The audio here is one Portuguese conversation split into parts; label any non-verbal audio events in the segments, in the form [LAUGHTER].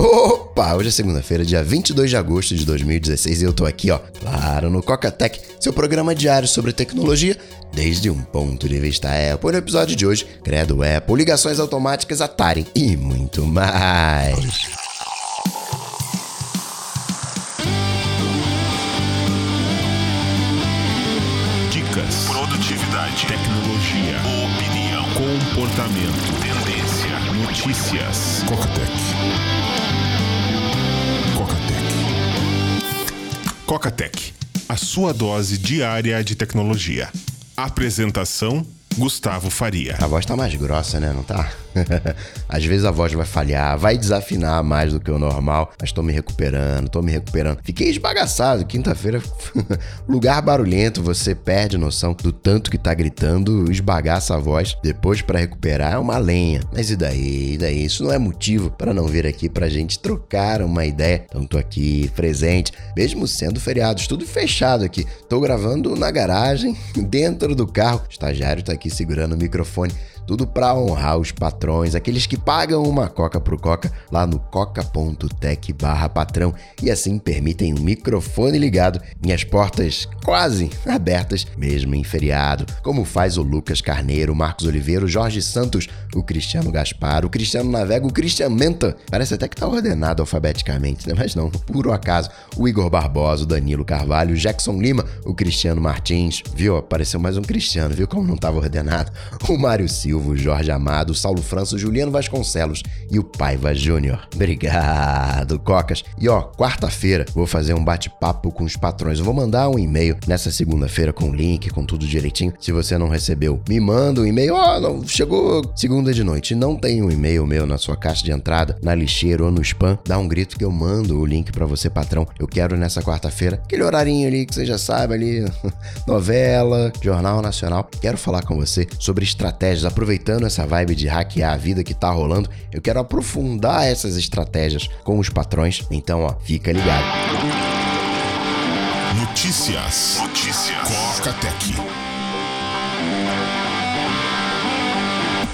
Opa, hoje é segunda-feira, dia 22 de agosto de 2016 e eu tô aqui, ó, claro, no Coca-Tech, seu programa diário sobre tecnologia desde um ponto de vista Apple. No episódio de hoje, credo Apple, ligações automáticas Atari e muito mais. Dicas, produtividade, tecnologia, opinião, comportamento, tendência, notícias. Cocatec. Cocatec, a sua dose diária de tecnologia. Apresentação Gustavo Faria. A voz tá mais grossa, né? Não tá? [LAUGHS] Às vezes a voz vai falhar, vai desafinar mais do que o normal, mas tô me recuperando, tô me recuperando. Fiquei esbagaçado. Quinta-feira, [LAUGHS] lugar barulhento, você perde noção do tanto que tá gritando, esbagaça a voz. Depois, para recuperar, é uma lenha. Mas e daí? E daí? Isso não é motivo para não vir aqui pra gente trocar uma ideia. Então tô aqui, presente, mesmo sendo feriados, tudo fechado aqui. Tô gravando na garagem, [LAUGHS] dentro do carro. O estagiário tá aqui segurando o microfone. Tudo para honrar os patrões, aqueles que pagam uma coca pro Coca lá no coca.tech patrão e assim permitem um microfone ligado e as portas quase [LAUGHS] abertas, mesmo em feriado, como faz o Lucas Carneiro, Marcos Oliveira, o Jorge Santos, o Cristiano Gaspar, o Cristiano Navega, o Cristian Menta. Parece até que tá ordenado alfabeticamente, né? mas não, puro acaso. O Igor Barbosa, o Danilo Carvalho, o Jackson Lima, o Cristiano Martins, viu? Apareceu mais um Cristiano, viu como não tava ordenado? O Mário Silva Silva, Jorge Amado, Saulo França, Juliano Vasconcelos e o Paiva Júnior. Obrigado, Cocas. E ó, quarta-feira vou fazer um bate-papo com os patrões. Eu vou mandar um e-mail nessa segunda-feira com o link, com tudo direitinho. Se você não recebeu, me manda um e-mail. Ó, oh, chegou segunda de noite. Não tem um e-mail meu na sua caixa de entrada, na lixeira ou no spam. Dá um grito que eu mando o link para você, patrão. Eu quero nessa quarta-feira, aquele horarinho ali que você já sabe ali, [LAUGHS] novela, Jornal Nacional. Quero falar com você sobre estratégias. Aproveita aproveitando essa vibe de hackear a vida que tá rolando, eu quero aprofundar essas estratégias com os patrões. Então, ó, fica ligado. Notícias. Notícias. Coca Tech.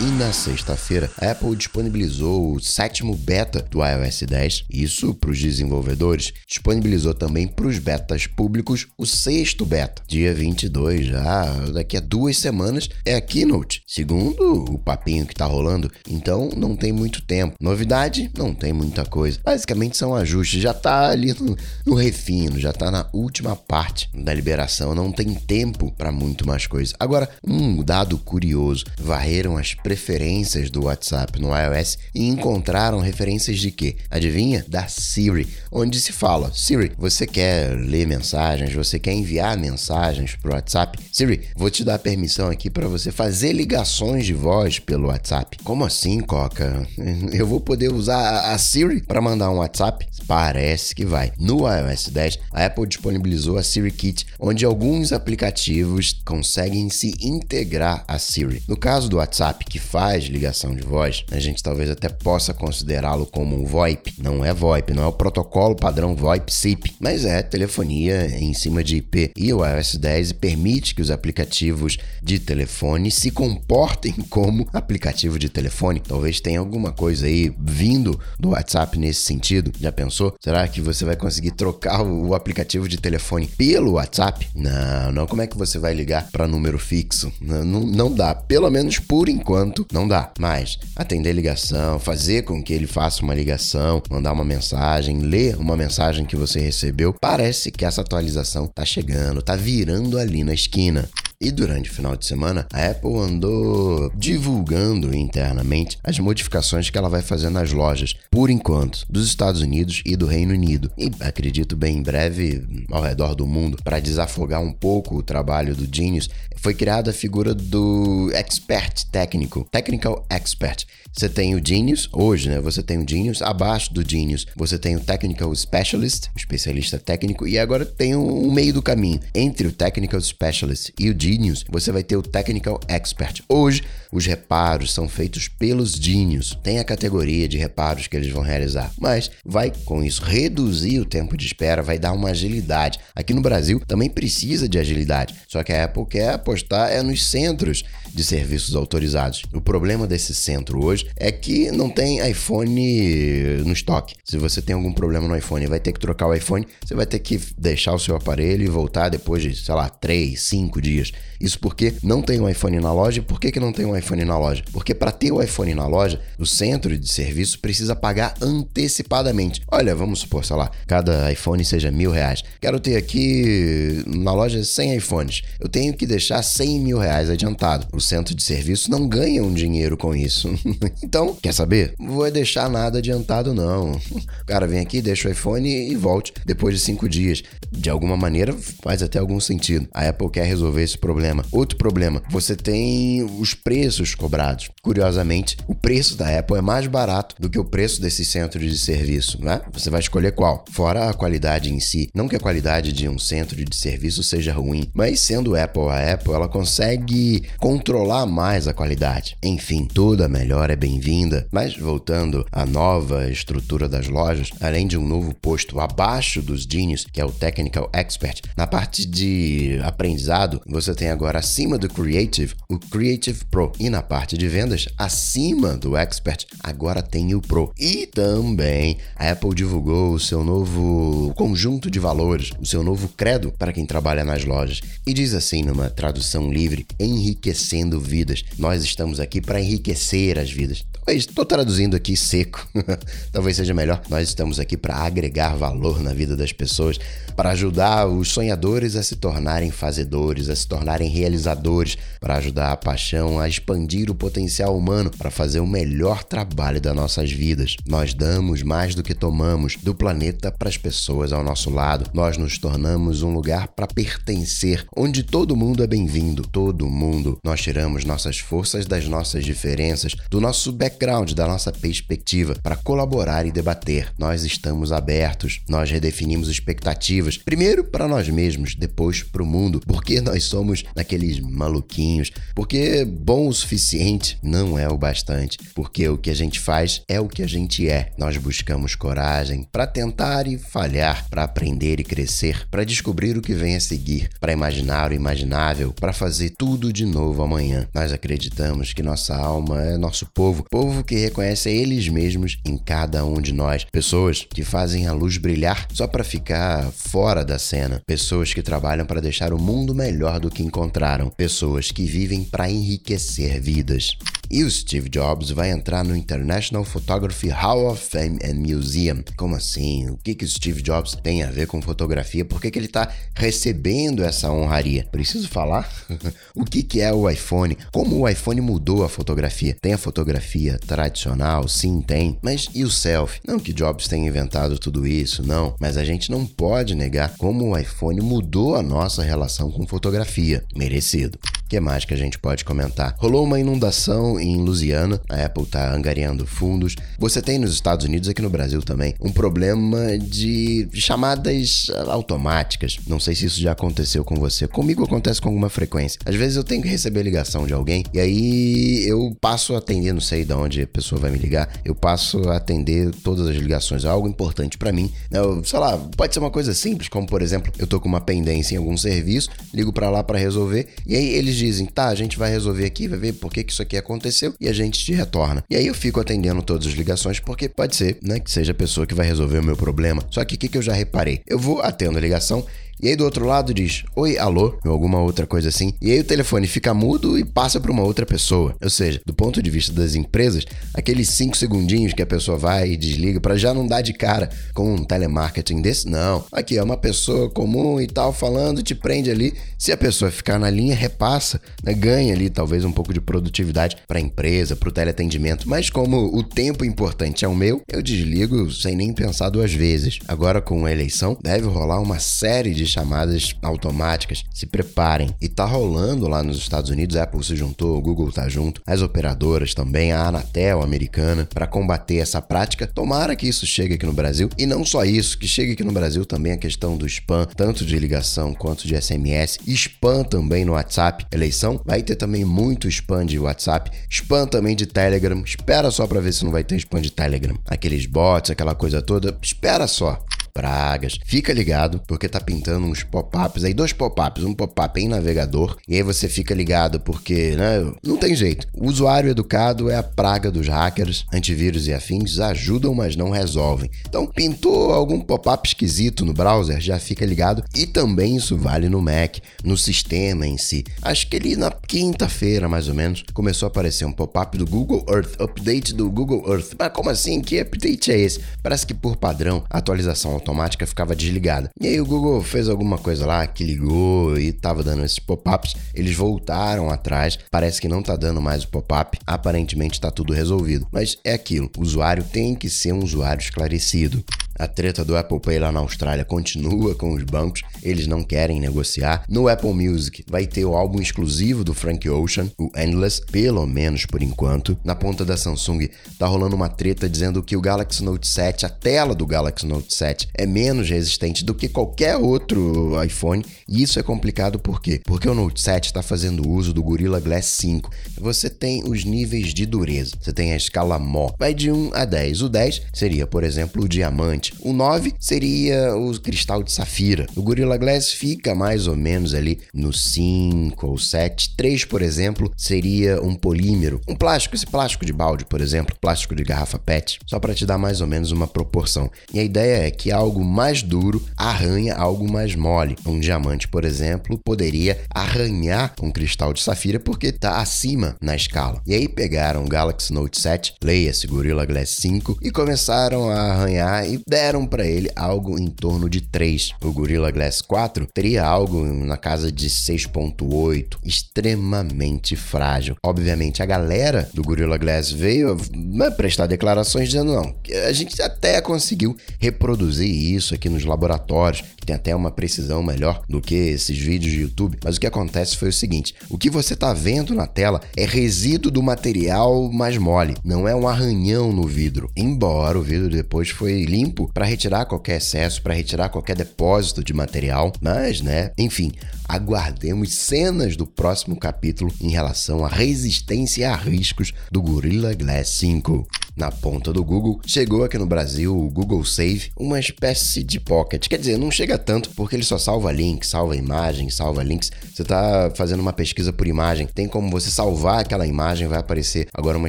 E na sexta-feira, a Apple disponibilizou o sétimo beta do iOS 10, isso para os desenvolvedores. Disponibilizou também para os betas públicos o sexto beta, dia 22 já, daqui a duas semanas é a Keynote, segundo o papinho que tá rolando, então não tem muito tempo. Novidade? Não tem muita coisa. Basicamente são ajustes, já tá ali no, no refino, já tá na última parte da liberação, não tem tempo para muito mais coisa. Agora, um dado curioso, varreram as preferências do WhatsApp no iOS e encontraram referências de quê? Adivinha? Da Siri, onde se fala: Siri, você quer ler mensagens, você quer enviar mensagens para o WhatsApp? Siri, vou te dar permissão aqui para você fazer ligações de voz pelo WhatsApp. Como assim, Coca? [LAUGHS] Eu vou poder usar a Siri para mandar um WhatsApp? Parece que vai. No iOS 10, a Apple disponibilizou a Siri Kit, onde alguns aplicativos conseguem se integrar a Siri. No caso do WhatsApp, que faz ligação de voz, a gente talvez até possa considerá-lo como um VoIP. Não é VoIP, não é o protocolo padrão VoIP-SIP, mas é telefonia em cima de IP. E o iOS 10 permite que os aplicativos de telefone se comportem [LAUGHS] como aplicativo de telefone. Talvez tenha alguma coisa aí vindo do WhatsApp nesse sentido. Já pensou? Será que você vai conseguir trocar o aplicativo de telefone pelo WhatsApp? Não, não. Como é que você vai ligar para número fixo? Não, não, não dá. Pelo menos por enquanto não dá. Mas atender ligação, fazer com que ele faça uma ligação, mandar uma mensagem, ler uma mensagem que você recebeu, parece que essa atualização tá chegando, tá virando ali na esquina. E durante o final de semana, a Apple andou divulgando internamente as modificações que ela vai fazer nas lojas, por enquanto, dos Estados Unidos e do Reino Unido. E acredito bem em breve ao redor do mundo, para desafogar um pouco o trabalho do Genius, foi criada a figura do expert técnico, technical expert. Você tem o Genius, hoje, né? Você tem o Genius, abaixo do Genius, você tem o Technical Specialist, o especialista técnico, e agora tem um meio do caminho entre o Technical Specialist e o Genius, você vai ter o Technical Expert. Hoje, os reparos são feitos pelos Genius. Tem a categoria de reparos que eles vão realizar, mas vai com isso reduzir o tempo de espera, vai dar uma agilidade. Aqui no Brasil também precisa de agilidade, só que a Apple quer apostar é nos centros de serviços autorizados. O problema desse centro hoje é que não tem iPhone no estoque. Se você tem algum problema no iPhone vai ter que trocar o iPhone, você vai ter que deixar o seu aparelho e voltar depois de, sei lá, 3, 5 dias. Isso porque não tem um iPhone na loja. Por que, que não tem um iPhone na loja? Porque para ter o iPhone na loja, o centro de serviço precisa pagar antecipadamente. Olha, vamos supor, sei lá, cada iPhone seja mil reais. Quero ter aqui na loja 100 iPhones. Eu tenho que deixar 100 mil reais adiantado. O centro de serviço não ganha um dinheiro com isso. [LAUGHS] então, quer saber? Não vou deixar nada adiantado, não. [LAUGHS] O cara vem aqui, deixa o iPhone e volte depois de cinco dias. De alguma maneira, faz até algum sentido. A Apple quer resolver esse problema. Outro problema, você tem os preços cobrados. Curiosamente, o preço da Apple é mais barato do que o preço desses centros de serviço, né? Você vai escolher qual. Fora a qualidade em si. Não que a qualidade de um centro de serviço seja ruim, mas sendo Apple a Apple, ela consegue controlar mais a qualidade. Enfim, toda melhora é bem-vinda. Mas voltando à nova estrutura das lojas, além de um novo posto abaixo dos Genius, que é o Technical Expert, na parte de aprendizado, você tem agora acima do Creative o Creative Pro. E na parte de vendas, acima do Expert, agora tem o Pro. E também a Apple divulgou o seu novo conjunto de valores, o seu novo credo para quem trabalha nas lojas. E diz assim numa tradução livre: enriquecendo vidas. Nós estamos aqui para enriquecer as vidas. Estou traduzindo aqui seco. [LAUGHS] Talvez seja melhor. Nós estamos aqui para agregar valor na vida das pessoas, para ajudar os sonhadores a se tornarem fazedores, a se tornarem realizadores, para ajudar a paixão a expandir o potencial humano, para fazer o melhor trabalho das nossas vidas. Nós damos mais do que tomamos do planeta para as pessoas ao nosso lado. Nós nos tornamos um lugar para pertencer, onde todo mundo é bem-vindo, todo mundo. Nós tiramos nossas forças das nossas diferenças, do nosso background, da nossa perspectiva, para colaborar e debater. Nós estamos abertos, nós redefinimos expectativas, primeiro para nós mesmos, depois para o mundo, porque nós somos aqueles maluquinhos, porque bom o suficiente não é o bastante, porque o que a gente faz é o que a gente é. Nós buscamos coragem para tentar e falhar, para aprender e crescer, para descobrir o que vem a seguir, para imaginar o imaginável, para fazer tudo de novo amanhã. Nós acreditamos que nossa alma é nosso povo, povo que reconhece eles mesmos em cada um de nós, pessoas que fazem a luz brilhar só para ficar fora da cena, pessoas que trabalham para deixar o mundo melhor do que encontraram, pessoas que vivem para enriquecer vidas. E o Steve Jobs vai entrar no International Photography Hall of Fame and Museum. Como assim? O que, que o Steve Jobs tem a ver com fotografia? Por que, que ele está recebendo essa honraria? Preciso falar? [LAUGHS] o que, que é o iPhone? Como o iPhone mudou a fotografia? Tem a fotografia tradicional? Sim, tem. Mas e o selfie? Não que Jobs tenha inventado tudo isso, não. Mas a gente não pode negar como o iPhone mudou a nossa relação com fotografia. Merecido. Que mais que a gente pode comentar? Rolou uma inundação em Louisiana, a Apple está angariando fundos. Você tem nos Estados Unidos, aqui no Brasil também, um problema de chamadas automáticas. Não sei se isso já aconteceu com você. Comigo acontece com alguma frequência. Às vezes eu tenho que receber ligação de alguém e aí eu passo a atender, não sei de onde a pessoa vai me ligar, eu passo a atender todas as ligações. É algo importante para mim. Eu, sei lá, pode ser uma coisa simples, como por exemplo, eu tô com uma pendência em algum serviço, ligo para lá para resolver e aí eles dizem, tá, a gente vai resolver aqui, vai ver por que, que isso aqui aconteceu e a gente te retorna. E aí eu fico atendendo todas as ligações porque pode ser, né, que seja a pessoa que vai resolver o meu problema. Só que o que, que eu já reparei? Eu vou atendo a ligação e aí do outro lado diz oi, alô, ou alguma outra coisa assim. E aí o telefone fica mudo e passa para uma outra pessoa. Ou seja, do ponto de vista das empresas, aqueles cinco segundinhos que a pessoa vai e desliga para já não dar de cara com um telemarketing desse, não. Aqui é uma pessoa comum e tal falando, te prende ali. Se a pessoa ficar na linha, repassa, né? ganha ali talvez um pouco de produtividade para a empresa, para o teleatendimento. Mas como o tempo importante é o meu, eu desligo sem nem pensar duas vezes. Agora com a eleição, deve rolar uma série de de chamadas automáticas. Se preparem. E tá rolando lá nos Estados Unidos, a Apple se juntou, o Google tá junto, as operadoras também, a Anatel americana, para combater essa prática. Tomara que isso chegue aqui no Brasil. E não só isso, que chegue aqui no Brasil também a questão do spam, tanto de ligação quanto de SMS. Spam também no WhatsApp. Eleição vai ter também muito spam de WhatsApp, spam também de Telegram. Espera só para ver se não vai ter spam de Telegram. Aqueles bots, aquela coisa toda. Espera só pragas. Fica ligado, porque tá pintando uns pop-ups aí, dois pop-ups, um pop-up em navegador, e aí você fica ligado porque, né, não tem jeito. O usuário educado é a praga dos hackers, antivírus e afins ajudam, mas não resolvem. Então, pintou algum pop-up esquisito no browser, já fica ligado, e também isso vale no Mac, no sistema em si. Acho que ali na quinta-feira, mais ou menos, começou a aparecer um pop-up do Google Earth, update do Google Earth. Mas como assim? Que update é esse? Parece que por padrão, a atualização automática ficava desligada. E aí o Google fez alguma coisa lá que ligou e tava dando esses pop-ups. Eles voltaram atrás, parece que não tá dando mais o pop-up. Aparentemente tá tudo resolvido. Mas é aquilo, o usuário tem que ser um usuário esclarecido. A treta do Apple Pay lá na Austrália continua com os bancos, eles não querem negociar. No Apple Music vai ter o álbum exclusivo do Frank Ocean, o Endless, pelo menos por enquanto. Na ponta da Samsung tá rolando uma treta dizendo que o Galaxy Note 7, a tela do Galaxy Note 7 é menos resistente do que qualquer outro iPhone, e isso é complicado por quê? Porque o Note 7 está fazendo uso do Gorilla Glass 5. Você tem os níveis de dureza. Você tem a escala MO, vai de 1 a 10. O 10 seria, por exemplo, o diamante O 9 seria o cristal de safira. O Gorilla Glass fica mais ou menos ali no 5 ou 7. 3, por exemplo, seria um polímero. Um plástico, esse plástico de balde, por exemplo, plástico de garrafa PET, só para te dar mais ou menos uma proporção. E a ideia é que algo mais duro arranha algo mais mole. Um diamante, por exemplo, poderia arranhar um cristal de safira porque está acima na escala. E aí pegaram o Galaxy Note 7, leia-se Gorilla Glass 5, e começaram a arranhar e deram para ele algo em torno de 3. O Gorilla Glass 4 teria algo na casa de 6.8, extremamente frágil. Obviamente a galera do Gorilla Glass veio né, prestar declarações dizendo não, a gente até conseguiu reproduzir isso aqui nos laboratórios, tem até uma precisão melhor do que esses vídeos de YouTube, mas o que acontece foi o seguinte, o que você está vendo na tela é resíduo do material mais mole, não é um arranhão no vidro. Embora o vidro depois foi limpo para retirar qualquer excesso, para retirar qualquer depósito de material, mas, né, enfim, aguardemos cenas do próximo capítulo em relação à resistência a riscos do Gorilla Glass 5 na ponta do Google, chegou aqui no Brasil o Google Save, uma espécie de pocket. Quer dizer, não chega tanto porque ele só salva links, salva imagens, salva links. Você está fazendo uma pesquisa por imagem, tem como você salvar aquela imagem, vai aparecer agora uma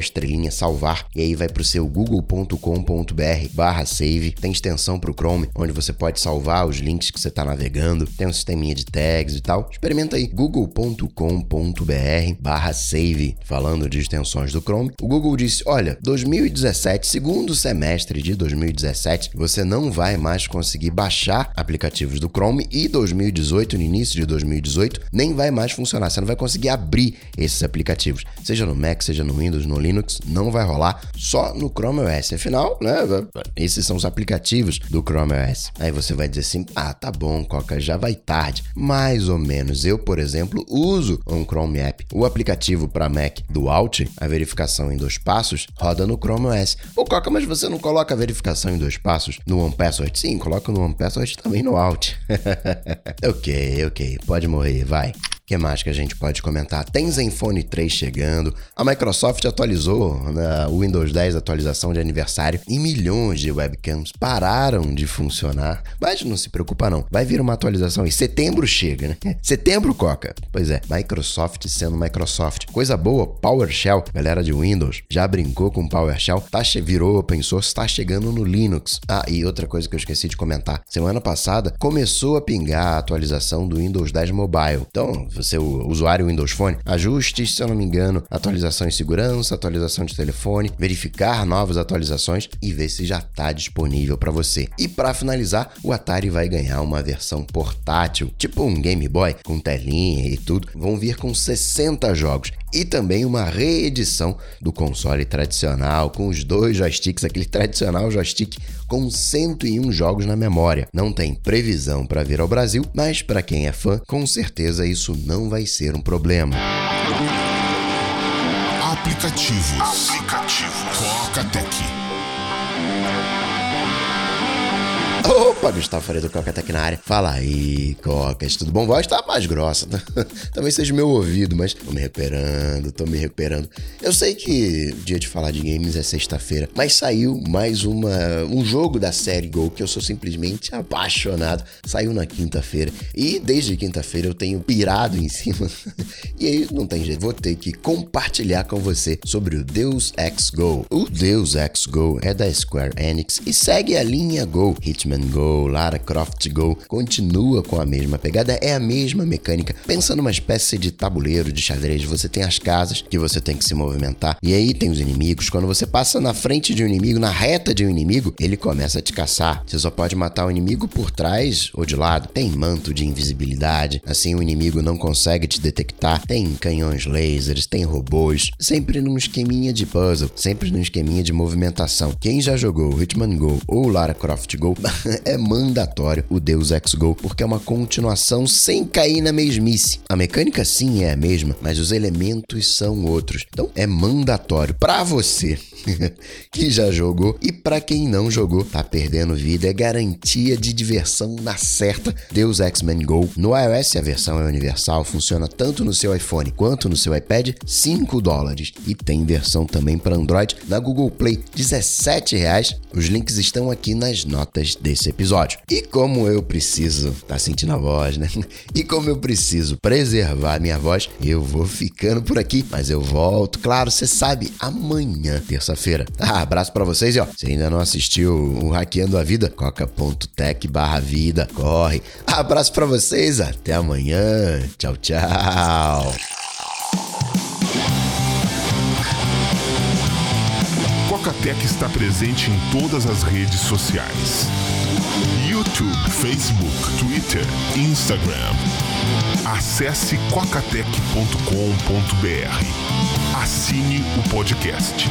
estrelinha salvar e aí vai para o seu google.com.br/save. Tem extensão para o Chrome, onde você pode salvar os links que você está navegando. Tem um sisteminha de tags e tal. Experimenta aí google.com.br/save. Falando de extensões do Chrome, o Google disse: "Olha, 2019 2017, segundo semestre de 2017, você não vai mais conseguir baixar aplicativos do Chrome e 2018, no início de 2018, nem vai mais funcionar. Você não vai conseguir abrir esses aplicativos, seja no Mac, seja no Windows, no Linux, não vai rolar só no Chrome OS. Afinal, né, esses são os aplicativos do Chrome OS. Aí você vai dizer assim: "Ah, tá bom, Coca, já vai tarde". Mais ou menos. Eu, por exemplo, uso um Chrome App. O aplicativo para Mac do Alt, a verificação em dois passos, roda no Chrome OS. Ô Coca, mas você não coloca a verificação em dois passos no OnePassword? Sim, coloca no OnePassword também no Alt. [LAUGHS] ok, ok, pode morrer, vai que mais que a gente pode comentar? Tem Zenfone 3 chegando. A Microsoft atualizou né, o Windows 10 atualização de aniversário e milhões de webcams pararam de funcionar. Mas não se preocupa não, vai vir uma atualização em setembro chega, né? Setembro, Coca. Pois é, Microsoft sendo Microsoft. Coisa boa, PowerShell, galera de Windows, já brincou com PowerShell, tá virou open source, tá chegando no Linux. Ah, e outra coisa que eu esqueci de comentar. Semana passada começou a pingar a atualização do Windows 10 Mobile. Então, você, o usuário Windows Phone, ajustes, se eu não me engano, atualização em segurança, atualização de telefone, verificar novas atualizações e ver se já está disponível para você. E para finalizar, o Atari vai ganhar uma versão portátil, tipo um Game Boy, com telinha e tudo. Vão vir com 60 jogos. E também uma reedição do console tradicional com os dois joysticks, aquele tradicional joystick com 101 jogos na memória. Não tem previsão para vir ao Brasil, mas para quem é fã, com certeza isso não vai ser um problema. Aplicativos. Aplicativos. Coca-Tech. Opa, Gustavo Faria do Coca Tech na área. Fala aí, Cocas, tudo bom? Voz tá mais grossa, né? [LAUGHS] Talvez seja meu ouvido, mas tô me recuperando, tô me recuperando. Eu sei que dia de falar de games é sexta-feira, mas saiu mais uma, um jogo da série Go que eu sou simplesmente apaixonado. Saiu na quinta-feira e desde quinta-feira eu tenho pirado em cima. [LAUGHS] e aí não tem jeito, vou ter que compartilhar com você sobre o Deus Ex Go. O Deus Ex Go é da Square Enix e segue a linha Go, Hitman Go, Lara Croft Go, continua com a mesma pegada, é a mesma mecânica. Pensa numa espécie de tabuleiro de xadrez, você tem as casas que você tem que se movimentar, e aí tem os inimigos. Quando você passa na frente de um inimigo, na reta de um inimigo, ele começa a te caçar. Você só pode matar o inimigo por trás ou de lado. Tem manto de invisibilidade, assim o inimigo não consegue te detectar. Tem canhões lasers, tem robôs, sempre num esqueminha de puzzle, sempre num esqueminha de movimentação. Quem já jogou Hitman Go ou Lara Croft Go [LAUGHS] é mandatório o Deus Ex Go, porque é uma continuação sem cair na mesmice. A mecânica sim é a mesma, mas os elementos são outros. Então é mandatório para você [LAUGHS] que já jogou e para quem não jogou, tá perdendo vida, é garantia de diversão na certa. Deus Ex-Men Go. No iOS a versão é universal, funciona tanto no seu iPhone quanto no seu iPad, 5 dólares. E tem versão também para Android na Google Play, 17 reais. Os links estão aqui nas notas desse episódio. E como eu preciso, tá sentindo a voz, né? [LAUGHS] E como eu preciso preservar minha voz, eu vou ficando por aqui, mas eu volto, claro, você sabe, amanhã, terça-feira. [LAUGHS] Ah, abraço para vocês e ó, se ainda não assistiu o Hackeando a Vida, coca.tech barra vida, corre. [LAUGHS] Abraço para vocês, até amanhã. Tchau, tchau. Coca-Tech está presente em todas as redes sociais. YouTube, Facebook, Twitter, Instagram. Acesse cocatec.com.br. Assine o podcast.